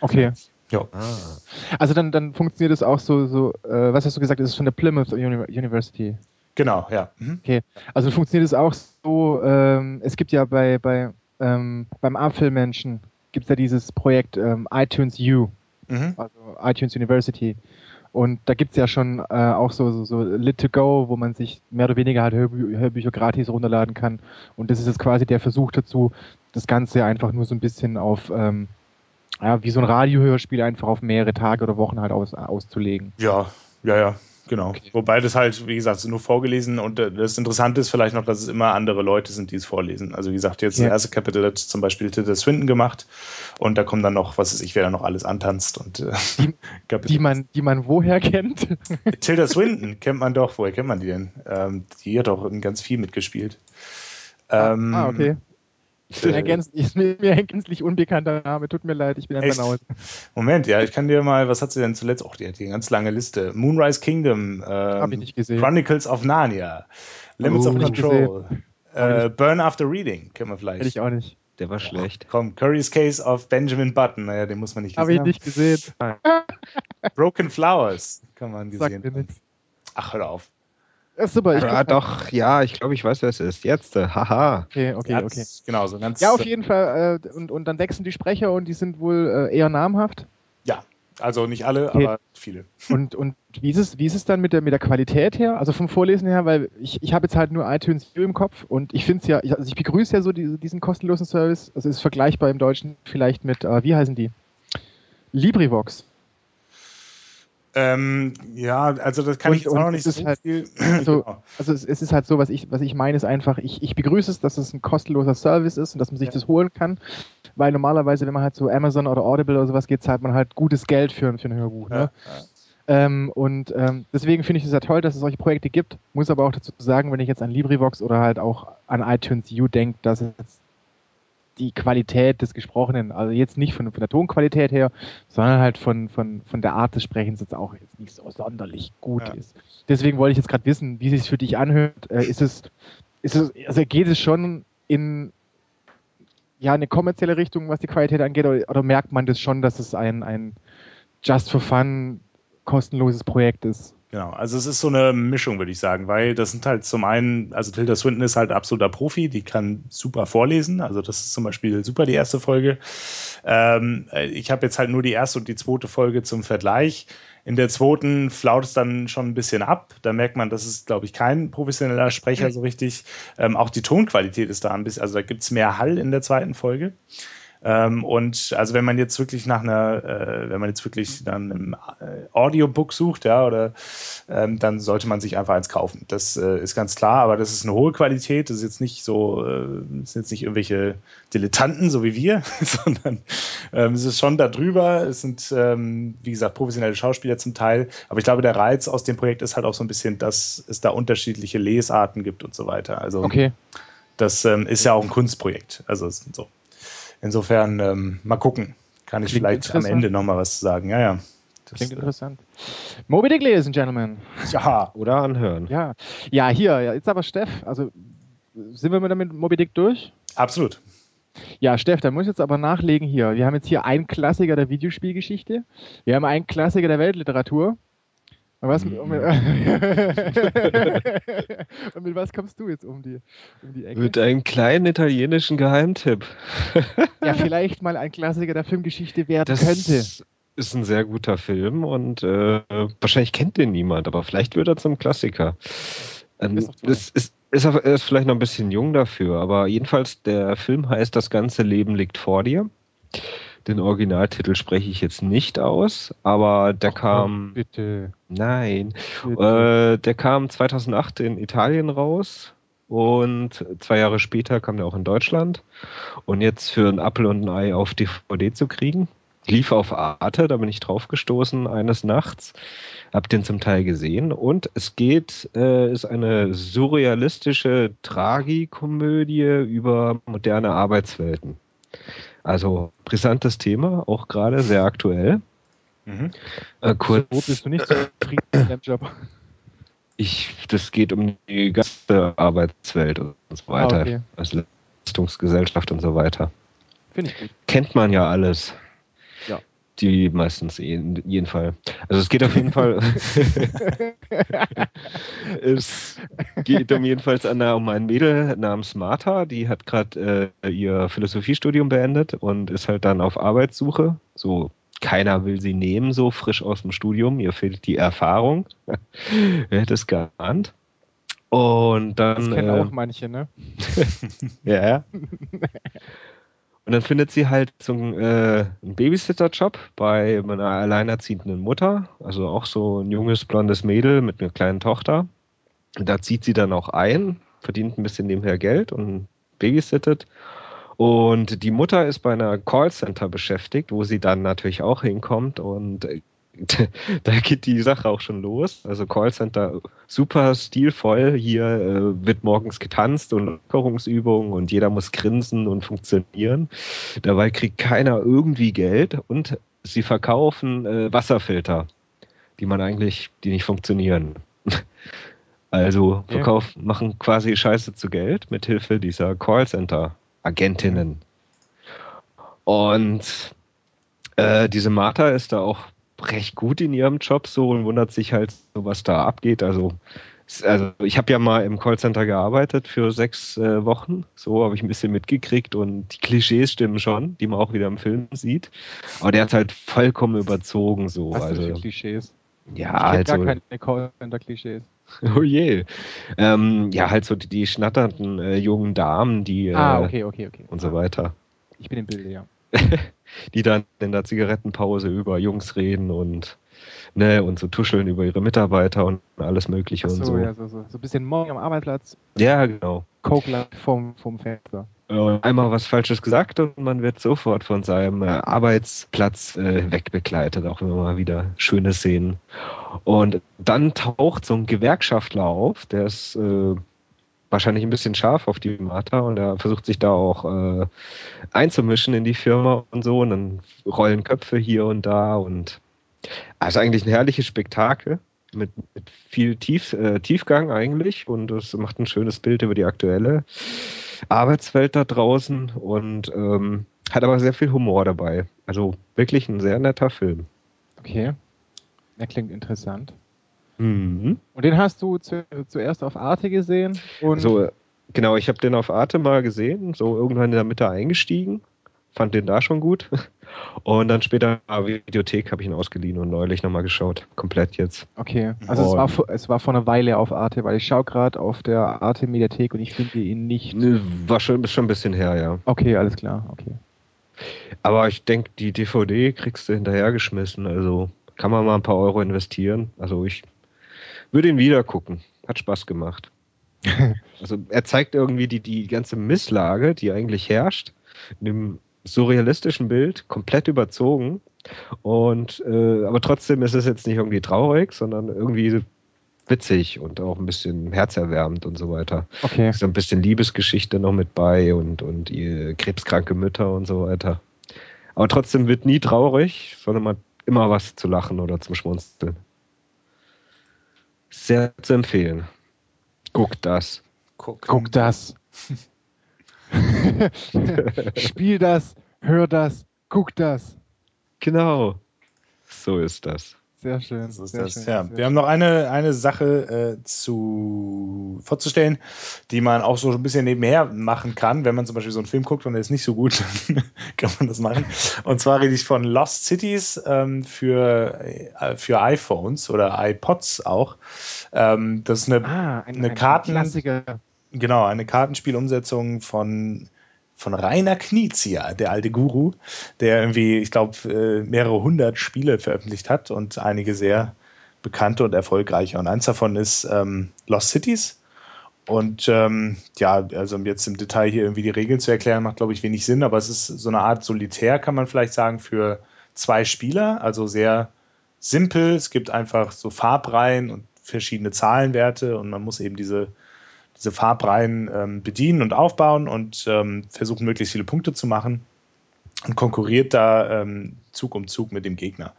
Okay. Ja. Ah. Also dann, dann funktioniert es auch so, so äh, was hast du gesagt, es ist von der Plymouth University. Genau, ja. Mhm. Okay. Also funktioniert es auch so, ähm, es gibt ja bei, bei ähm, beim Apfelmenschen gibt es ja dieses Projekt ähm, iTunes U, mhm. also iTunes University. Und da gibt es ja schon äh, auch so, so, so Lit to Go, wo man sich mehr oder weniger halt Hörbü Hörbücher gratis runterladen kann. Und das ist jetzt quasi der Versuch dazu, das Ganze einfach nur so ein bisschen auf, ähm, ja, wie so ein Radiohörspiel einfach auf mehrere Tage oder Wochen halt aus, auszulegen. Ja, ja, ja. Genau. Okay. Wobei das halt, wie gesagt, nur vorgelesen und äh, das Interessante ist vielleicht noch, dass es immer andere Leute sind, die es vorlesen. Also wie gesagt, jetzt ja. das erste Kapitel hat zum Beispiel Tilda Swinton gemacht und da kommen dann noch, was weiß ich, wer da noch alles antanzt und äh, die, die, man, die man woher kennt? Tilda Swinton kennt man doch. Woher kennt man die denn? Ähm, die hat doch in ganz viel mitgespielt. Ähm, ah, okay. Ich bin, äh, ist mir ein gänzlich unbekannter Name, tut mir leid, ich bin ein Banause. Moment, ja, ich kann dir mal, was hat sie denn zuletzt? Auch die hat hier eine ganz lange Liste. Moonrise Kingdom, ähm, Hab ich nicht gesehen. Chronicles of Narnia, Limits oh, of Control, äh, Burn After Reading, kennen wir vielleicht. Hätte ich auch nicht. Der war schlecht. Komm, Curry's Case of Benjamin Button, naja, den muss man nicht gesehen Habe ich nicht gesehen. Broken Flowers, kann man gesehen haben. Ach, hör auf. Ja, super. Ich ja, doch, ja, ich glaube, ich weiß, wer es ist. Jetzt, äh, haha. Okay, okay, ja, okay. Genau, so ganz. Ja, auf jeden Fall. Äh, und, und dann wechseln die Sprecher und die sind wohl äh, eher namhaft. Ja, also nicht alle, okay. aber viele. Und, und wie, ist es, wie ist es dann mit der, mit der Qualität her? Also vom Vorlesen her, weil ich, ich habe jetzt halt nur iTunes View im Kopf und ich finde es ja, also ich begrüße ja so die, diesen kostenlosen Service. Also es ist vergleichbar im Deutschen vielleicht mit, äh, wie heißen die? LibriVox. Ähm, ja, also das kann und, ich jetzt auch noch nicht so halt, viel. Also, genau. also es, es, ist halt so, was ich, was ich meine, ist einfach, ich, ich begrüße es, dass es ein kostenloser Service ist und dass man sich ja. das holen kann, weil normalerweise, wenn man halt so Amazon oder Audible oder sowas geht, zahlt man halt gutes Geld für, für ein Hörbuch. Ne? Ja, ähm, und ähm, deswegen finde ich es ja toll, dass es solche Projekte gibt. Muss aber auch dazu sagen, wenn ich jetzt an LibriVox oder halt auch an iTunes U denke, dass es die Qualität des Gesprochenen, also jetzt nicht von, von der Tonqualität her, sondern halt von, von, von der Art des Sprechens jetzt auch jetzt nicht so sonderlich gut ja. ist. Deswegen wollte ich jetzt gerade wissen, wie sich es für dich anhört. Äh, ist es, ist es, also geht es schon in ja, eine kommerzielle Richtung, was die Qualität angeht, oder, oder merkt man das schon, dass es ein, ein Just for Fun kostenloses Projekt ist? Genau, also es ist so eine Mischung, würde ich sagen, weil das sind halt zum einen, also Tilda Swinton ist halt absoluter Profi, die kann super vorlesen, also das ist zum Beispiel super die erste Folge. Ähm, ich habe jetzt halt nur die erste und die zweite Folge zum Vergleich. In der zweiten flaut es dann schon ein bisschen ab. Da merkt man, das ist, glaube ich, kein professioneller Sprecher so richtig. Ähm, auch die Tonqualität ist da ein bisschen, also da gibt es mehr Hall in der zweiten Folge. Ähm, und also wenn man jetzt wirklich nach einer, äh, wenn man jetzt wirklich dann im äh, Audiobook sucht, ja, oder ähm, dann sollte man sich einfach eins kaufen. Das äh, ist ganz klar, aber das ist eine hohe Qualität. Das ist jetzt nicht so, äh, das sind jetzt nicht irgendwelche Dilettanten, so wie wir, sondern ähm, es ist schon darüber. Es sind, ähm, wie gesagt, professionelle Schauspieler zum Teil. Aber ich glaube, der Reiz aus dem Projekt ist halt auch so ein bisschen, dass es da unterschiedliche Lesarten gibt und so weiter. Also okay. das ähm, ist ja auch ein Kunstprojekt. Also so. Insofern ähm, mal gucken. Kann ich Klingt vielleicht am Ende nochmal was sagen. Ja, ja. Das, Klingt interessant. Moby Dick, Ladies and Gentlemen. Ja, oder anhören. Ja, ja hier, ja, jetzt aber Steff. Also sind wir mit Moby Dick durch? Absolut. Ja, Steff, da muss ich jetzt aber nachlegen hier. Wir haben jetzt hier einen Klassiker der Videospielgeschichte. Wir haben einen Klassiker der Weltliteratur. Was, mm. und, mit, und mit was kommst du jetzt um die, um die Ecke? Mit einem kleinen italienischen Geheimtipp. ja, vielleicht mal ein Klassiker der Filmgeschichte werden das könnte. Ist ein sehr guter Film und äh, wahrscheinlich kennt den niemand, aber vielleicht wird er zum Klassiker. Ähm, ist, ist, ist, er ist vielleicht noch ein bisschen jung dafür, aber jedenfalls der Film heißt Das ganze Leben liegt vor dir. Den Originaltitel spreche ich jetzt nicht aus, aber der Ach, kam. Bitte. Nein. Bitte. Äh, der kam 2008 in Italien raus und zwei Jahre später kam der auch in Deutschland. Und jetzt für ein Apple und ein Ei auf DVD zu kriegen. Lief auf Arte, da bin ich draufgestoßen eines Nachts. Hab den zum Teil gesehen. Und es geht, äh, ist eine surrealistische Tragikomödie über moderne Arbeitswelten. Also brisantes Thema, auch gerade sehr aktuell. Mhm. Äh, kurz, Wo bist du nicht zufrieden mit deinem Job? Ich, das geht um die ganze Arbeitswelt und so weiter. Ah, okay. Also Leistungsgesellschaft und so weiter. Finde ich gut. Kennt man ja alles. Die meistens in jedem Fall. Also es geht auf jeden Fall. es geht um jedenfalls an, um ein Mädel namens Martha, die hat gerade äh, ihr Philosophiestudium beendet und ist halt dann auf Arbeitssuche. So keiner will sie nehmen, so frisch aus dem Studium. Ihr fehlt die Erfahrung. Wer hätte es geahnt? Und dann. Das kennen äh, auch manche, ne? ja. Und dann findet sie halt so einen, äh, einen Babysitter-Job bei einer alleinerziehenden Mutter, also auch so ein junges blondes Mädel mit einer kleinen Tochter. Und da zieht sie dann auch ein, verdient ein bisschen nebenher Geld und babysittet. Und die Mutter ist bei einer Callcenter beschäftigt, wo sie dann natürlich auch hinkommt und da geht die Sache auch schon los. Also Callcenter super stilvoll. Hier äh, wird morgens getanzt und Lockerungsübungen und jeder muss grinsen und funktionieren. Dabei kriegt keiner irgendwie Geld und sie verkaufen äh, Wasserfilter, die man eigentlich, die nicht funktionieren. Also verkauf, ja. machen quasi Scheiße zu Geld mit Hilfe dieser Callcenter-Agentinnen. Und äh, diese Martha ist da auch recht gut in ihrem Job so und wundert sich halt so, was da abgeht. Also, also ich habe ja mal im Callcenter gearbeitet für sechs äh, Wochen. So habe ich ein bisschen mitgekriegt und die Klischees stimmen schon, die man auch wieder im Film sieht. Aber der hat halt vollkommen überzogen so. Was also Klischees. Ja, ich also. gar keine Callcenter-Klischees. Oh je. Ähm, ja, halt so die, die schnatternden äh, jungen Damen, die. Äh, ah, okay, okay, okay. Und so weiter. Ich bin im Bilde, ja. die dann in der Zigarettenpause über Jungs reden und ne, und so tuscheln über ihre Mitarbeiter und alles Mögliche Ach und so, so. ja, so, so, so ein bisschen morgen am Arbeitsplatz, Ja, genau. Coke vom, vom Fenster. Einmal was Falsches gesagt und man wird sofort von seinem äh, Arbeitsplatz äh, wegbegleitet, auch immer mal wieder schöne Szenen. Und dann taucht so ein Gewerkschaftler auf, der ist äh, wahrscheinlich ein bisschen scharf auf die Martha und er versucht sich da auch äh, einzumischen in die Firma und so und dann rollen Köpfe hier und da und also eigentlich ein herrliches Spektakel mit, mit viel Tief, äh, Tiefgang eigentlich und es macht ein schönes Bild über die aktuelle Arbeitswelt da draußen und ähm, hat aber sehr viel Humor dabei. Also wirklich ein sehr netter Film. Okay. Der klingt interessant. Mhm. Und den hast du zu, zuerst auf Arte gesehen und So, äh, genau, ich habe den auf Arte mal gesehen, so irgendwann in der Mitte eingestiegen, fand den da schon gut. Und dann später ah, Videothek habe ich ihn ausgeliehen und neulich nochmal geschaut. Komplett jetzt. okay. Also es war, vor- es war vor einer Weile auf Arte, weil ich schaue gerade auf der Arte Mediathek und ich finde ihn nicht. Ne, War schon, ist schon ein bisschen her, ja. Okay, alles klar, okay. Aber ich denke, die DVD kriegst du hinterhergeschmissen. Also kann man mal ein paar Euro investieren. Also ich würde ihn wieder gucken. Hat Spaß gemacht. also er zeigt irgendwie die, die ganze Misslage, die eigentlich herrscht, in dem surrealistischen Bild, komplett überzogen. Und äh, aber trotzdem ist es jetzt nicht irgendwie traurig, sondern irgendwie witzig und auch ein bisschen herzerwärmend und so weiter. Okay. So ein bisschen Liebesgeschichte noch mit bei und, und ihr krebskranke Mütter und so weiter. Aber trotzdem wird nie traurig, sondern man hat immer was zu lachen oder zum Schmunzeln. Sehr zu empfehlen. Guckt das. Guck, Guck das. Spiel das, hör das, guck das. Genau. So ist das. Sehr schön. So sehr das. schön, Ja, wir haben noch eine, eine Sache äh, zu vorzustellen, die man auch so ein bisschen nebenher machen kann. Wenn man zum Beispiel so einen Film guckt und der ist nicht so gut, dann kann man das machen. Und zwar rede ich von Lost Cities ähm, für, äh, für iPhones oder iPods auch. Ähm, das ist eine, Ah, ein, Eine ein Karten- genau, eine Kartenspielumsetzung von von Rainer Knizia, der alte Guru, der irgendwie, ich glaube, äh, mehrere hundert Spiele veröffentlicht hat und einige sehr bekannte und erfolgreiche. Und eins davon ist ähm, Lost Cities. Und ähm, ja, also jetzt im Detail hier irgendwie die Regeln zu erklären, macht, glaube ich, wenig Sinn, aber es ist so eine Art Solitär, kann man vielleicht sagen, für zwei Spieler. Also sehr simpel. Es gibt einfach so Farbreihen und verschiedene Zahlenwerte und man muss eben diese diese Farbreihen ähm, bedienen und aufbauen und ähm, versuchen, möglichst viele Punkte zu machen und konkurriert da ähm, Zug um Zug mit dem Gegner.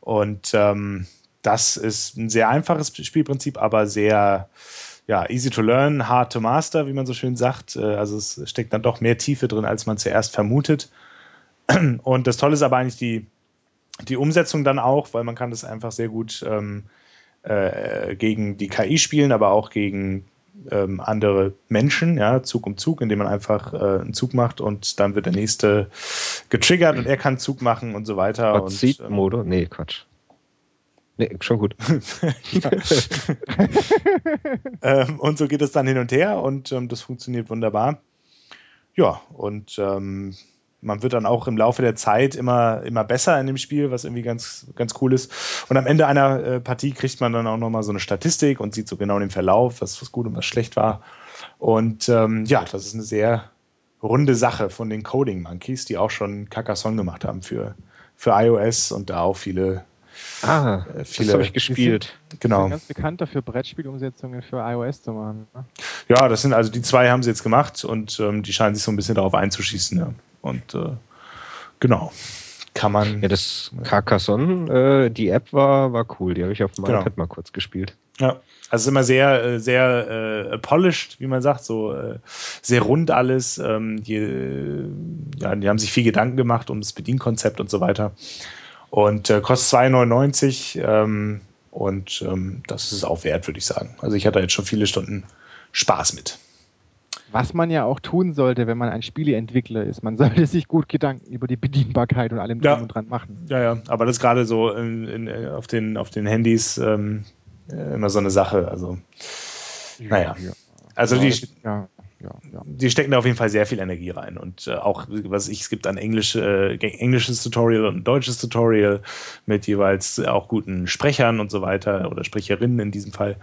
Und ähm, das ist ein sehr einfaches Spielprinzip, aber sehr ja, easy to learn, hard to master, wie man so schön sagt. Äh, Also es steckt dann doch mehr Tiefe drin, als man zuerst vermutet. Und das Tolle ist aber eigentlich die, die Umsetzung dann auch, weil man kann das einfach sehr gut ähm, äh, gegen die KI spielen, aber auch gegen ähm, andere Menschen, ja, Zug um Zug, indem man einfach äh, einen Zug macht und dann wird der nächste getriggert und er kann Zug machen und so weiter. Und, Seat ähm? Nee, Quatsch. Nee, schon gut. ähm, und so geht es dann hin und her und ähm, das funktioniert wunderbar. Ja, und ähm, man wird dann auch im Laufe der Zeit immer, immer besser in dem Spiel, was irgendwie ganz, ganz cool ist. Und am Ende einer äh, Partie kriegt man dann auch nochmal so eine Statistik und sieht so genau den Verlauf, was, was gut und was schlecht war. Und ähm, ja, das ist eine sehr runde Sache von den Coding Monkeys, die auch schon Carcassonne gemacht haben für, für iOS und da auch viele, Ah, äh, das viele habe ich gespielt. Die genau. sind ganz bekannt dafür, Brettspielumsetzungen für iOS zu machen. Ne? Ja, das sind also die zwei haben sie jetzt gemacht und ähm, die scheinen sich so ein bisschen darauf einzuschießen. Ja. Und äh, genau, kann man. Ja, das Carcassonne, äh, die App war, war cool. Die habe ich auf dem Genau. iPad mal kurz gespielt. Ja, also immer sehr, äh, sehr äh, polished, wie man sagt, so äh, sehr rund alles. Ähm, die, ja, die haben sich viel Gedanken gemacht um das Bedienkonzept und so weiter. Und äh, kostet 2,99 ähm, und ähm, das ist es auch wert, würde ich sagen. Also ich hatte jetzt schon viele Stunden Spaß mit. Was man ja auch tun sollte, wenn man ein Spieleentwickler ist. Man sollte sich gut Gedanken über die Bedienbarkeit und allem Ja. drum und dran machen. Ja, ja, aber das ist gerade so in, in, äh, auf, den, auf den Handys ähm, äh, immer so eine Sache. Also, naja. Ja. Also Ja, die, ja. Ja, ja. Die stecken da auf jeden Fall sehr viel Energie rein. Und äh, auch, was ich, es gibt ein Englisch, äh, englisches Tutorial und ein deutsches Tutorial mit jeweils auch guten Sprechern und so weiter oder Sprecherinnen in diesem Fall.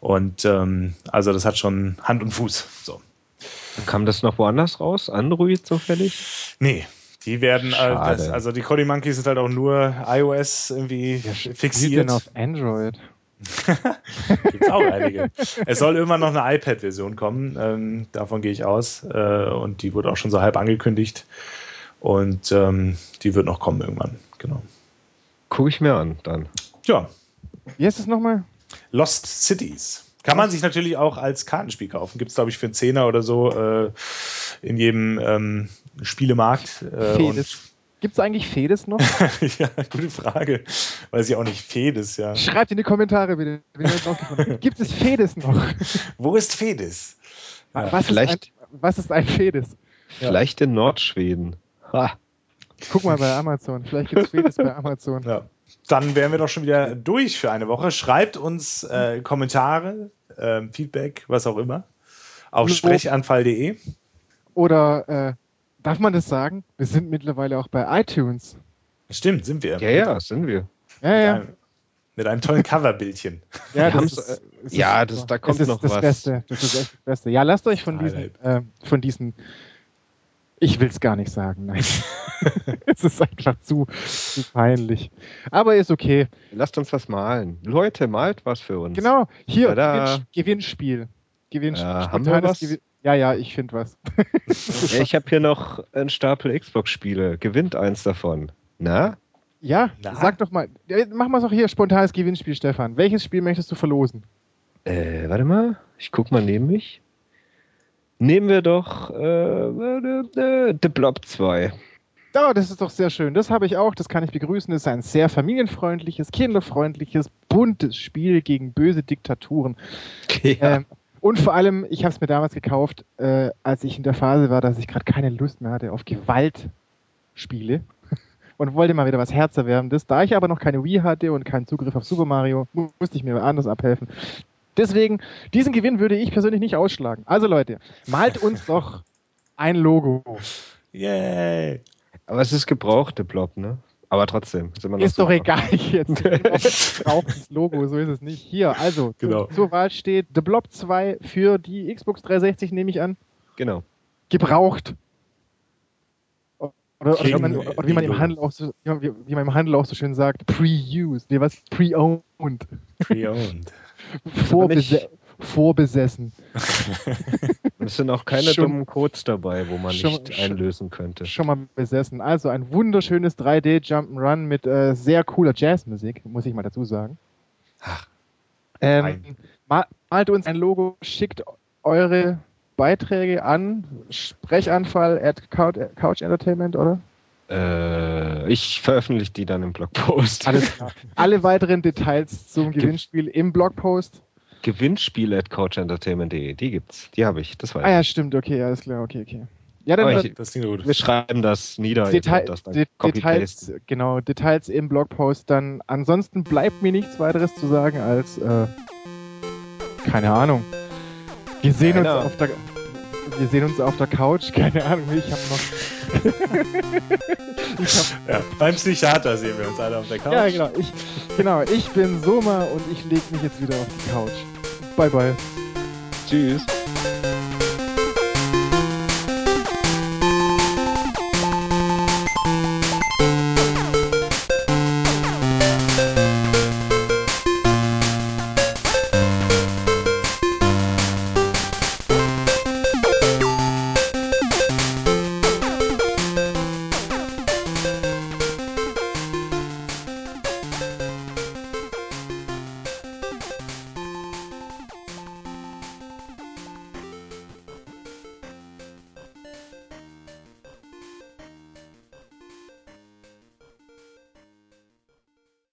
Und ähm, also das hat schon Hand und Fuß. So. Kam das noch woanders raus? Android zufällig? Nee, die werden, das, also die Cody Monkeys sind halt auch nur iOS irgendwie Wie denn fixiert. auf Android? Gibt's auch einige. Es soll immer noch eine iPad-Version kommen, ähm, davon gehe ich aus. Äh, und die wurde auch schon so halb angekündigt. Und ähm, die wird noch kommen irgendwann, genau. Gucke ich mir an dann. Ja, Wie heißt es nochmal? Lost Cities. Kann man sich natürlich auch als Kartenspiel kaufen. Gibt es, glaube ich, für einen Zehner oder so äh, in jedem ähm, Spielemarkt. Äh, Fedes. Gibt es eigentlich Fedes noch? ja, gute Frage. Weiß ich auch nicht. Fedes, ja. Schreibt in die Kommentare bitte. Gibt es Fedes noch? Wo ist Fedes? Ja, was, vielleicht- ist ein, was ist ein Fedes? Vielleicht in Nordschweden. Ha. Guck mal bei Amazon. Vielleicht gibt es Fedes bei Amazon. Ja. Dann wären wir doch schon wieder durch für eine Woche. Schreibt uns äh, Kommentare, ähm, Feedback, was auch immer, auf sprechanfall.de. Oder äh, darf man das sagen? Wir sind mittlerweile auch bei iTunes. Stimmt, sind wir. Ja, ja, sind wir. Ja, Mit ja. einem, mit einem tollen Coverbildchen. ja, das ist, äh, es ja, ist das- da kommt ist noch das was. Beste. Das ist echt das Beste. Ja, lasst euch von diesen, äh, von diesen. Ich will es gar nicht sagen, nein. es ist einfach zu, zu peinlich. Aber ist okay. Lasst uns was malen. Leute, malt was für uns. Genau, hier, Tada. Gewinn, Gewinnspiel. Gewinnspiel. Ja, haben wir was? Gewinn- Ja, ja, ich finde was. Ja, ich habe hier noch einen Stapel Xbox-Spiele. Gewinnt eins davon. Na? Ja, Na? sag doch mal. Ja, Mach mal doch hier spontanes Gewinnspiel, Stefan. Welches Spiel möchtest du verlosen? Äh, warte mal. Ich guck mal neben mich. Nehmen wir doch äh, äh, The Blob 2. Oh, das ist doch sehr schön. Das habe ich auch. Das kann ich begrüßen. Das ist ein sehr familienfreundliches, kinderfreundliches, buntes Spiel gegen böse Diktaturen. Ähm, und vor allem, ich habe es mir damals gekauft, äh, als ich in der Phase war, dass ich gerade keine Lust mehr hatte auf Gewaltspiele und wollte mal wieder was Herzerwärmendes. Da ich aber noch keine Wii hatte und keinen Zugriff auf Super Mario, mu- musste ich mir anders abhelfen. Deswegen, diesen Gewinn würde ich persönlich nicht ausschlagen. Also Leute, malt uns doch ein Logo. Yay! Aber es ist gebraucht, The Blob, ne? Aber trotzdem. Ist, immer noch Ist doch egal jetzt. Braucht das Logo, so ist es nicht. Hier, also, Genau. zur, zur Wahl steht The Blob 2 für die Xbox 360, nehme ich an. Genau. gebraucht. Oder, oder, wie, man, oder wie, man im Handel auch so, wie, wie man im Handel auch so schön sagt, pre-used, nee, was? Pre-owned. Pre-owned. Vorbese nicht- vorbesessen. Es sind auch keine Schon- dummen Codes dabei, wo man schon- nicht einlösen könnte. Schon mal besessen. Also ein wunderschönes 3D Jump'n'Run mit äh, sehr cooler Jazzmusik, muss ich mal dazu sagen. Ach, Ähm, fein. ma malt uns ein Logo, schickt eure Beiträge an Sprechanfall at Couch, Couch Entertainment, oder? Äh, ich veröffentliche die dann im Blogpost. Alles klar. Alle weiteren Details zum Gewinnspiel im Blogpost. Gewinnspiel at couchentertainment.de. Die gibt's. Die habe ich. Das weiß Ah ja, stimmt, okay, alles klar, okay, okay. Ja, dann ich- Das klingt gut. Wir schreiben das nieder. ihr Detail, könnt das dann De. Details, genau, Details im Blogpost. Dann ansonsten bleibt mir nichts weiteres zu sagen als äh, keine Ahnung. Wir sehen uns auf der wir sehen uns auf der Couch, keine Ahnung, ich habe noch hab, Ja, beim Psychiater sehen wir uns alle auf der Couch. Ja, genau, ich genau, ich bin Soma und ich leg mich jetzt wieder auf die Couch. Bye bye. Tschüss.